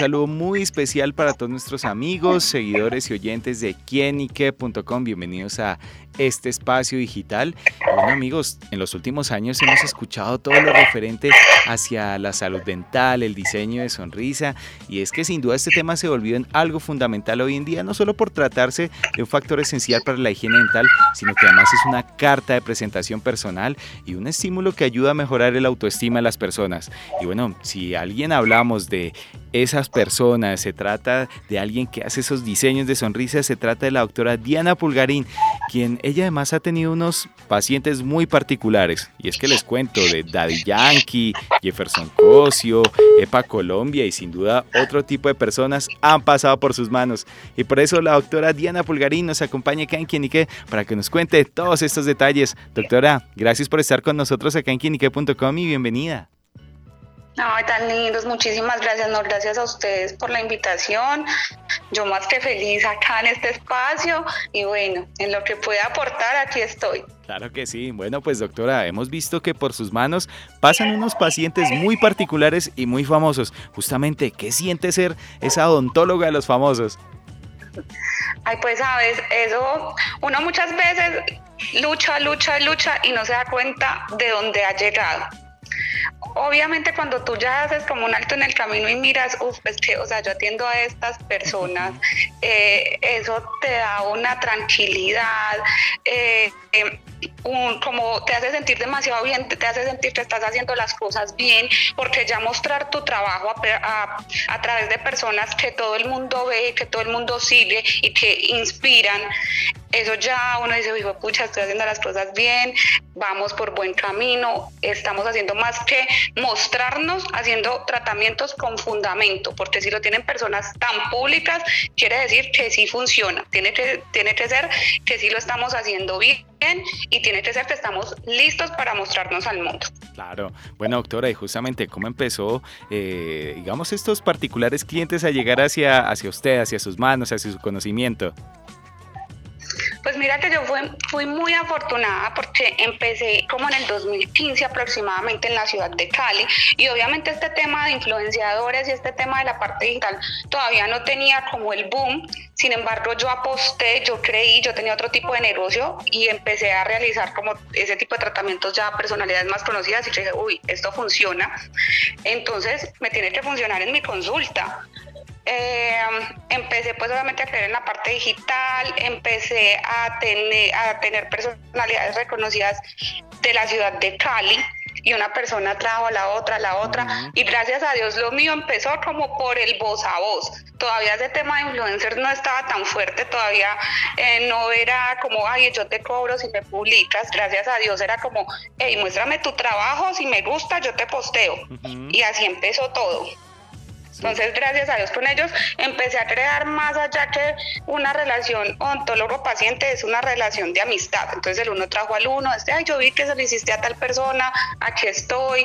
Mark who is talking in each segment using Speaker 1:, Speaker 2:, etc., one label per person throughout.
Speaker 1: saludo muy especial para todos nuestros amigos, seguidores y oyentes de quienique.com. Bienvenidos a este espacio digital. Bueno amigos, en los últimos años hemos escuchado todo lo referente hacia la salud dental, el diseño de sonrisa y es que sin duda este tema se volvió en algo fundamental hoy en día, no solo por tratarse de un factor esencial para la higiene dental, sino que además es una carta de presentación personal y un estímulo que ayuda a mejorar el autoestima de las personas. Y bueno, si alguien hablamos de esas personas, se trata de alguien que hace esos diseños de sonrisas, se trata de la doctora Diana Pulgarín, quien ella además ha tenido unos pacientes muy particulares. Y es que les cuento de Daddy Yankee, Jefferson Cosio, EPA Colombia y sin duda otro tipo de personas han pasado por sus manos. Y por eso la doctora Diana Pulgarín nos acompaña acá en Quinique para que nos cuente todos estos detalles. Doctora, gracias por estar con nosotros acá en quinique.com y bienvenida.
Speaker 2: Ay, tan lindos, muchísimas gracias, no, gracias a ustedes por la invitación. Yo más que feliz acá en este espacio y bueno, en lo que pueda aportar aquí estoy.
Speaker 1: Claro que sí. Bueno, pues doctora, hemos visto que por sus manos pasan unos pacientes muy particulares y muy famosos. Justamente, ¿qué siente ser esa odontóloga de los famosos?
Speaker 2: Ay, pues sabes, eso uno muchas veces lucha, lucha, lucha y no se da cuenta de dónde ha llegado obviamente cuando tú ya haces como un alto en el camino y miras, uff, es que, o sea, yo atiendo a estas personas, eh, eso te da una tranquilidad, eh, eh, como te hace sentir demasiado bien, te, hace sentir que estás haciendo las cosas bien, porque ya mostrar tu trabajo a, a, través de personas que todo el mundo ve, que todo el mundo sigue y que inspiran, eso ya uno dice, hijo, pucha, estoy haciendo las cosas bien, vamos por buen camino, estamos haciendo más que mostrarnos, haciendo tratamientos con fundamento, porque si lo tienen personas tan públicas, quiere decir que sí funciona, tiene que, tiene que ser que sí lo estamos haciendo bien y tiene que ser que estamos listos para mostrarnos al mundo.
Speaker 1: Claro, bueno doctora, y justamente cómo empezó, eh, digamos, estos particulares clientes a llegar hacia, hacia usted, hacia sus manos, hacia su conocimiento.
Speaker 2: Pues mira que yo fui, muy afortunada porque empecé como en el 2015 aproximadamente en la ciudad de Cali y obviamente este tema de influenciadores y este tema de la parte digital todavía no tenía como el boom, sin embargo yo aposté, yo creí, yo tenía otro tipo de negocio y empecé a realizar como ese tipo de tratamientos ya a personalidades más conocidas y dije, uy, esto funciona, entonces me tiene que funcionar en mi consulta. Eh, empecé pues obviamente a creer en la parte digital, empecé a tener, a tener personalidades reconocidas de la ciudad de Cali y una persona trajo a la otra, a la otra, y gracias a Dios lo mío empezó como por el voz a voz. Todavía ese tema de influencers no estaba tan fuerte, todavía eh, no era como, ay, yo te cobro si me publicas, gracias a Dios era como, hey, muéstrame tu trabajo, si me gusta, yo te posteo. Y así empezó todo. Entonces, gracias a Dios con ellos empecé a crear más allá que una relación ontólogo-paciente, es una relación de amistad. Entonces, el uno trajo al uno, este, ay, yo vi que se lo hiciste a tal persona, aquí estoy,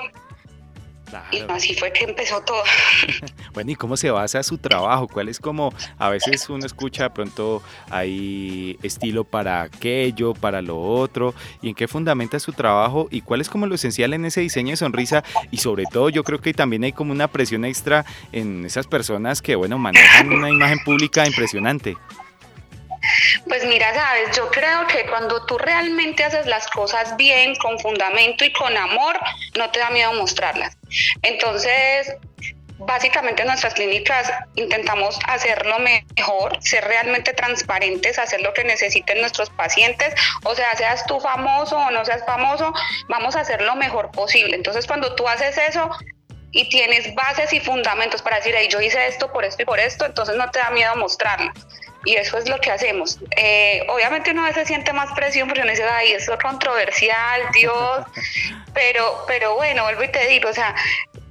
Speaker 2: y así fue que empezó todo.
Speaker 1: bueno, ¿y cómo se basa su trabajo? ¿Cuál es como, a veces uno escucha de pronto hay estilo para aquello, para lo otro, y en qué fundamenta su trabajo y cuál es como lo esencial en ese diseño de sonrisa y sobre todo yo creo que también hay como una presión extra en esas personas que, bueno, manejan una imagen pública impresionante.
Speaker 2: Pues mira, sabes, yo creo que cuando tú realmente haces las cosas bien, con fundamento y con amor, no te da miedo mostrarlas. Entonces, básicamente en nuestras clínicas intentamos hacerlo mejor, ser realmente transparentes, hacer lo que necesiten nuestros pacientes, o sea, seas tú famoso o no seas famoso, vamos a hacer lo mejor posible. Entonces, cuando tú haces eso, y tienes bases y fundamentos para decir, yo hice esto por esto y por esto, entonces no te da miedo mostrarlo y eso es lo que hacemos. Eh, obviamente uno a veces siente más presión porque uno dice, ay, esto es controversial, Dios, pero, pero bueno, vuelvo y te digo, o sea,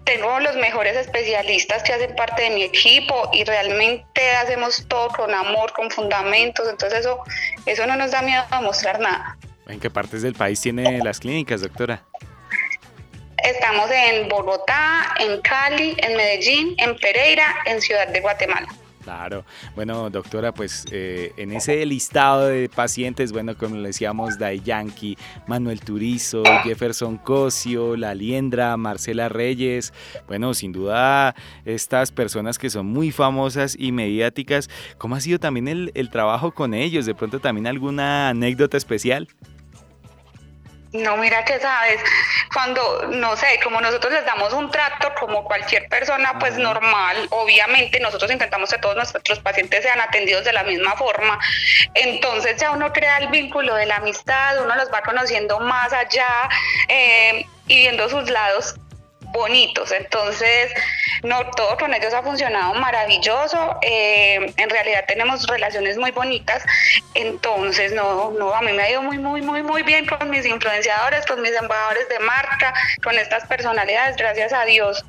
Speaker 2: tengo los mejores especialistas que hacen parte de mi equipo y realmente hacemos todo con amor, con fundamentos, entonces eso, eso no nos da miedo a mostrar nada.
Speaker 1: ¿En qué partes del país tiene las clínicas, doctora?
Speaker 2: Estamos en Bogotá, en Cali, en Medellín, en Pereira, en Ciudad de Guatemala.
Speaker 1: Claro. Bueno, doctora, pues eh, en ese listado de pacientes, bueno, como le decíamos, Day Yankee, Manuel Turizo, Jefferson Cosio, La Liendra, Marcela Reyes, bueno, sin duda estas personas que son muy famosas y mediáticas, ¿cómo ha sido también el trabajo con ellos? De pronto también alguna anécdota especial.
Speaker 2: No, mira que sabes, cuando, no sé, como nosotros les damos un trato como cualquier persona, pues normal, obviamente nosotros intentamos que todos nuestros pacientes sean atendidos de la misma forma, entonces ya uno crea el vínculo de la amistad, uno los va conociendo más allá eh, y viendo sus lados bonitos. Entonces, no, todo con ellos ha funcionado maravilloso. Eh, en realidad tenemos relaciones muy bonitas. Entonces, no, no, a mí me ha ido muy, muy, muy, muy bien con mis influenciadores, con mis embajadores de marca, con estas personalidades. Gracias a Dios,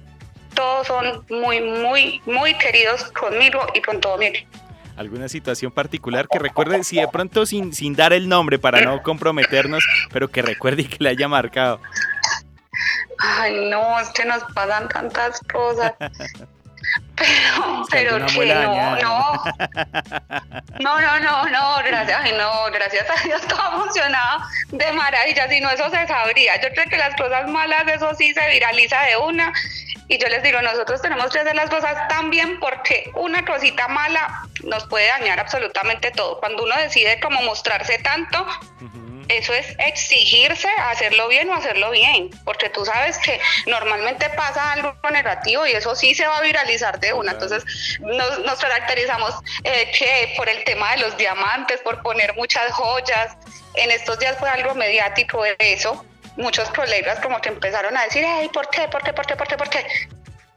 Speaker 2: todos son muy, muy, muy queridos conmigo y con todo mi equipo
Speaker 1: alguna situación particular que recuerde, si de pronto sin, sin dar el nombre para no comprometernos, pero que recuerde y que le haya marcado.
Speaker 2: Ay, no, es que nos pasan tantas cosas. Pero, pero que no, no. No, no, no, no, gracias, ay, no, gracias a Dios todo ha funcionado de maravilla, si no eso se sabría. Yo creo que las cosas malas, eso sí se viraliza de una. Y yo les digo, nosotros tenemos que hacer las cosas tan bien porque una cosita mala nos puede dañar absolutamente todo. Cuando uno decide como mostrarse tanto, eso es exigirse hacerlo bien o hacerlo bien, porque tú sabes que normalmente pasa algo negativo y eso sí se va a viralizar de una. Entonces nos, caracterizamos eh, que por el tema de los diamantes, por poner muchas joyas. En estos días fue algo mediático de eso. Muchos colegas como que empezaron a decir, ay, ¿por qué? ¿Por qué? ¿Por qué? ¿Por qué? ¿Por qué?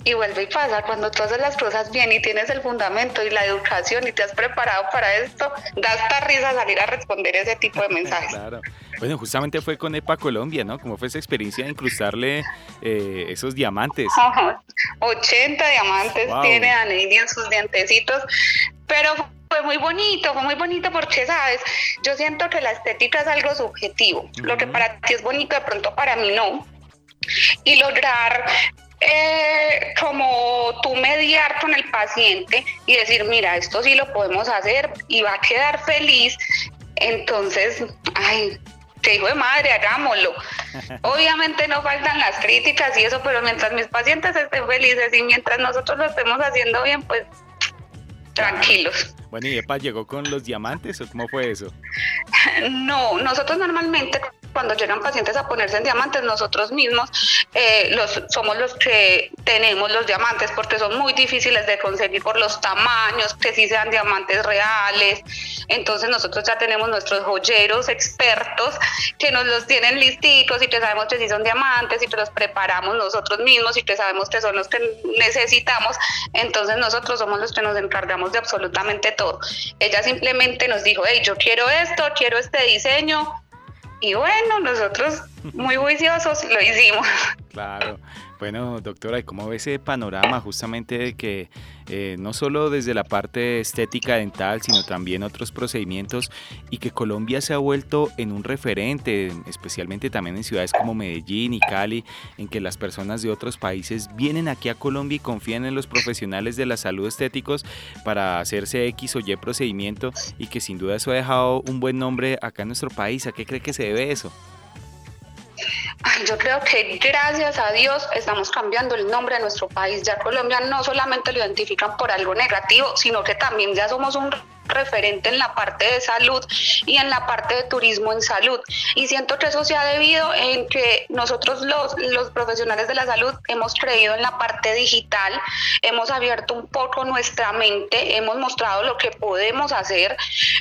Speaker 2: Y vuelve y pasa, cuando tú haces las cosas bien y tienes el fundamento y la educación y te has preparado para esto, da hasta risa salir a responder ese tipo de mensajes.
Speaker 1: claro. Bueno, justamente fue con EPA Colombia, ¿no? ¿Cómo fue esa experiencia de incrustarle eh, esos diamantes?
Speaker 2: 80 diamantes tiene Anelli en sus dientecitos, pero fue muy bonito, fue muy bonito porque, ¿sabes? Yo siento que la estética es algo subjetivo. Lo que para ti es bonito, de pronto para mí no. Y lograr eh, como tú mediar con el paciente y decir, mira, esto sí lo podemos hacer y va a quedar feliz, entonces, ay, te digo de madre, hagámoslo. Obviamente no faltan las críticas y eso, pero mientras mis pacientes estén felices y mientras nosotros lo estemos haciendo bien, pues tranquilos.
Speaker 1: Bueno, ¿y EPA llegó con los diamantes o cómo fue eso?
Speaker 2: No, nosotros normalmente cuando llegan pacientes a ponerse en diamantes, nosotros mismos eh, los, somos los que tenemos los diamantes porque son muy difíciles de conseguir por los tamaños, que sí sean diamantes reales. Entonces nosotros ya tenemos nuestros joyeros expertos que nos los tienen listicos y que sabemos que sí son diamantes y que los preparamos nosotros mismos y que sabemos que son los que necesitamos. Entonces nosotros somos los que nos encargamos de absolutamente todo. Ella simplemente nos dijo, hey, yo quiero esto, quiero este diseño, y bueno, nosotros muy juiciosos lo hicimos.
Speaker 1: Claro. Bueno, doctora, ¿y cómo ve ese panorama justamente de que eh, no solo desde la parte estética dental, sino también otros procedimientos y que Colombia se ha vuelto en un referente, especialmente también en ciudades como Medellín y Cali, en que las personas de otros países vienen aquí a Colombia y confían en los profesionales de la salud estéticos para hacerse X o Y procedimiento y que sin duda eso ha dejado un buen nombre acá en nuestro país. ¿A qué cree que se debe eso?
Speaker 2: Yo creo que gracias a Dios estamos cambiando el nombre de nuestro país. Ya Colombia no solamente lo identifican por algo negativo, sino que también ya somos un referente en la parte de salud y en la parte de turismo en salud. Y siento que eso se ha debido en que nosotros los, los profesionales de la salud hemos creído en la parte digital, hemos abierto un poco nuestra mente, hemos mostrado lo que podemos hacer,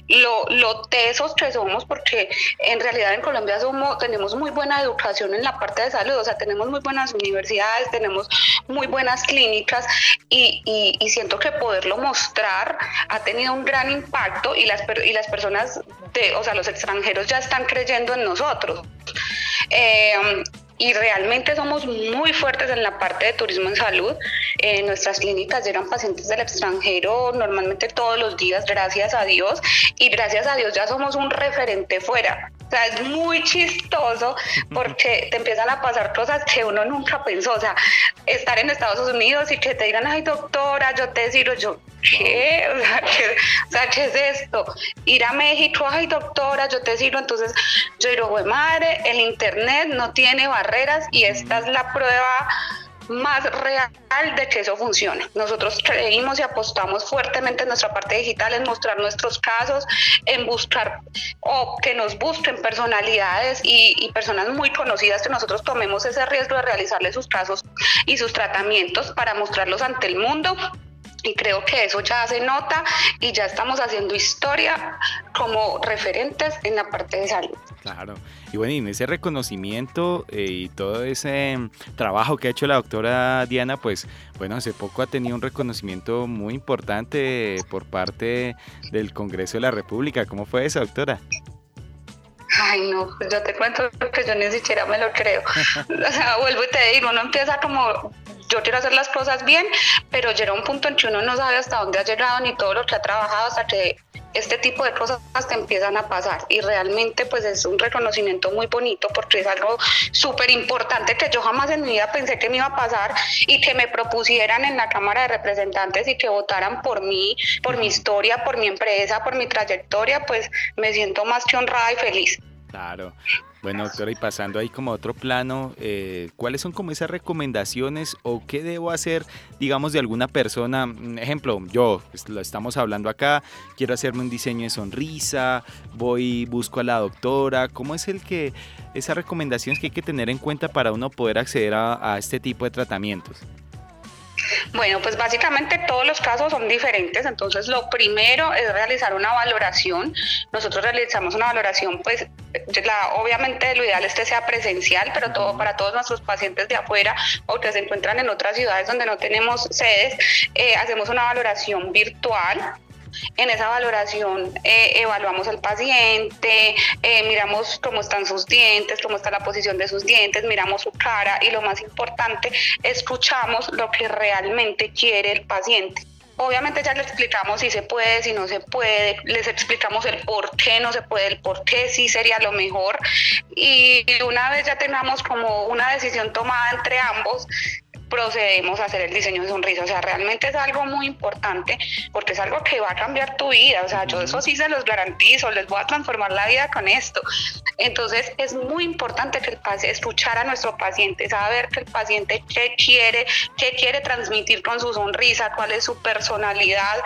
Speaker 2: lo, lo tesos que somos, porque en realidad en Colombia somos, tenemos muy buena educación en la parte de salud, o sea, tenemos muy buenas universidades, tenemos muy buenas clínicas y, y, y siento que poderlo mostrar ha tenido un gran impacto y las, y las personas, de, o sea, los extranjeros ya están creyendo en nosotros. Eh, y realmente somos muy fuertes en la parte de turismo en salud. En nuestras clínicas llegan pacientes del extranjero normalmente todos los días, gracias a Dios, y gracias a Dios ya somos un referente fuera. O sea, es muy chistoso porque te empiezan a pasar cosas que uno nunca pensó. O sea, estar en Estados Unidos y que te digan, ay, doctora, yo te digo, yo, ¿qué? O sea, ¿qué, o sea, ¿qué es esto? Ir a México, ay, doctora, yo te sirvo. Entonces, yo digo, güey, madre, el Internet no tiene barreras y esta es la prueba más real de que eso funciona. Nosotros creímos y apostamos fuertemente en nuestra parte digital en mostrar nuestros casos, en buscar o que nos busquen personalidades y, personas muy conocidas que nosotros tomemos ese riesgo de realizarles sus casos y sus tratamientos para mostrarlos ante el mundo y creo que eso ya se nota y ya estamos haciendo historia como referentes en la parte de salud.
Speaker 1: Claro. Y bueno, y en ese reconocimiento eh, y todo ese mm, trabajo que ha hecho la doctora Diana, pues bueno, hace poco ha tenido un reconocimiento muy importante por parte del Congreso de la República. ¿Cómo fue eso, doctora?
Speaker 2: Ay, no, pues yo te cuento que yo ni siquiera me lo creo. o sea, vuelvo y te digo, uno empieza como yo quiero hacer las cosas bien, pero llega un punto en que uno no sabe hasta dónde ha llegado ni todo lo que ha trabajado hasta que este tipo de cosas te empiezan a pasar y realmente pues es un reconocimiento muy bonito porque es algo súper importante que yo jamás en mi vida pensé que me iba a pasar y que me propusieran en la Cámara de Representantes y que votaran por mí, por mi historia, por mi empresa, por mi trayectoria, pues me siento más que honrada y feliz.
Speaker 1: Claro. Bueno, doctora, y pasando ahí como a otro plano, eh, ¿cuáles son como esas recomendaciones o qué debo hacer, digamos, de alguna persona? Un ejemplo, yo, pues, lo estamos hablando acá, quiero hacerme un diseño de sonrisa, voy, busco a la doctora, ¿cómo es el que, esas recomendaciones que hay que tener en cuenta para uno poder acceder a este tipo de tratamientos?
Speaker 2: Bueno, pues básicamente todos los casos son diferentes, entonces lo primero es realizar una valoración. Nosotros realizamos una valoración, pues la, obviamente lo ideal es que sea presencial, pero todo para todos nuestros pacientes de afuera o que se encuentran en otras ciudades donde no tenemos sedes, eh, hacemos una valoración virtual en esa valoración eh, evaluamos al paciente, eh, miramos cómo están sus dientes, cómo está la posición de sus dientes, miramos su cara y lo más importante, escuchamos lo que realmente quiere el paciente. Obviamente ya le explicamos si se puede, si no se puede, les explicamos el por qué no se puede, el por qué sí sería lo mejor. Y una vez ya tengamos como una decisión tomada entre ambos, procedemos a hacer el diseño de sonrisa. O sea, realmente es algo muy importante porque es algo que va a cambiar tu vida. O sea, yo eso sí se los garantizo, les voy a transformar la vida con esto. Entonces, es muy importante que el paciente, escuchar a nuestro paciente, saber que el paciente qué quiere, qué quiere transmitir con su sonrisa, cuál es su personalidad,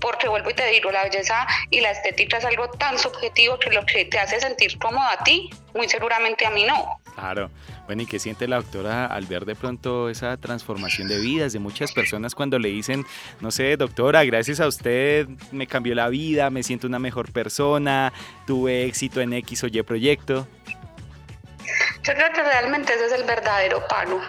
Speaker 2: porque vuelvo y te digo, la belleza y la estética es algo tan subjetivo que lo que te hace sentir cómodo a ti, muy seguramente a mí no.
Speaker 1: Claro. Bueno, ¿y qué siente la doctora al ver de pronto esa transformación de vidas de muchas personas cuando le dicen, no sé, doctora, gracias a usted me cambió la vida, me siento una mejor persona, tuve éxito en X o Y proyecto?
Speaker 2: Yo creo que realmente ese es el verdadero pago.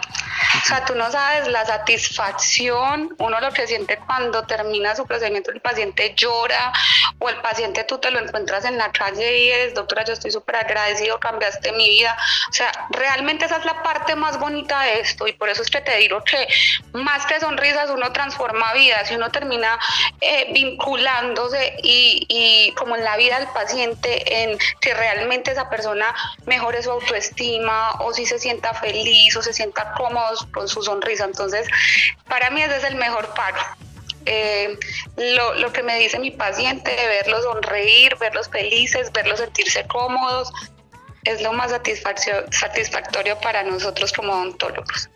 Speaker 2: O sea, tú no sabes la satisfacción, uno lo que siente cuando termina su procedimiento, el paciente llora o el paciente tú te lo encuentras en la calle y eres, doctora, yo estoy súper agradecido, cambiaste mi vida. O sea, realmente esa es la parte más bonita de esto y por eso es que te digo que más que sonrisas uno transforma vidas y uno termina eh, vinculándose y, y como en la vida del paciente en que realmente esa persona mejore su autoestima o si se sienta feliz o se sienta cómodo con su sonrisa. Entonces, para mí ese es el mejor paro. Eh, lo, lo, que me dice mi paciente, verlos sonreír, verlos felices, verlos sentirse cómodos, es lo más satisfactorio para nosotros como odontólogos.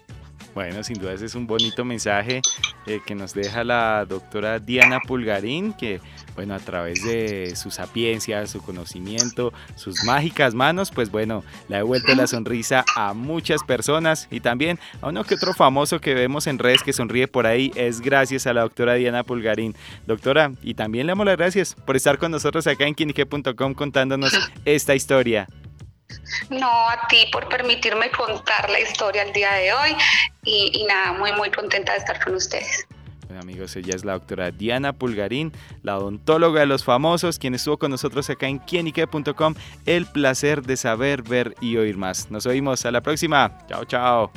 Speaker 1: Bueno, sin duda ese es un bonito mensaje eh, que nos deja la doctora Diana Pulgarín, que bueno, a través de su sapiencia, su conocimiento, sus mágicas manos, pues bueno, le ha devuelto la sonrisa a muchas personas y también a uno que otro famoso que vemos en redes que sonríe por ahí, es gracias a la doctora Diana Pulgarín. Doctora, y también le damos las gracias por estar con nosotros acá en quinique.com contándonos esta historia.
Speaker 2: No, a ti por permitirme contar la historia el día de hoy y, nada, muy, muy contenta de estar con ustedes.
Speaker 1: Bueno, amigos, ella es la doctora Diana Pulgarín, la odontóloga de los famosos, quien estuvo con nosotros acá en quienique.com. El placer de saber, ver y oír más. Nos oímos a la próxima. Chao, chao.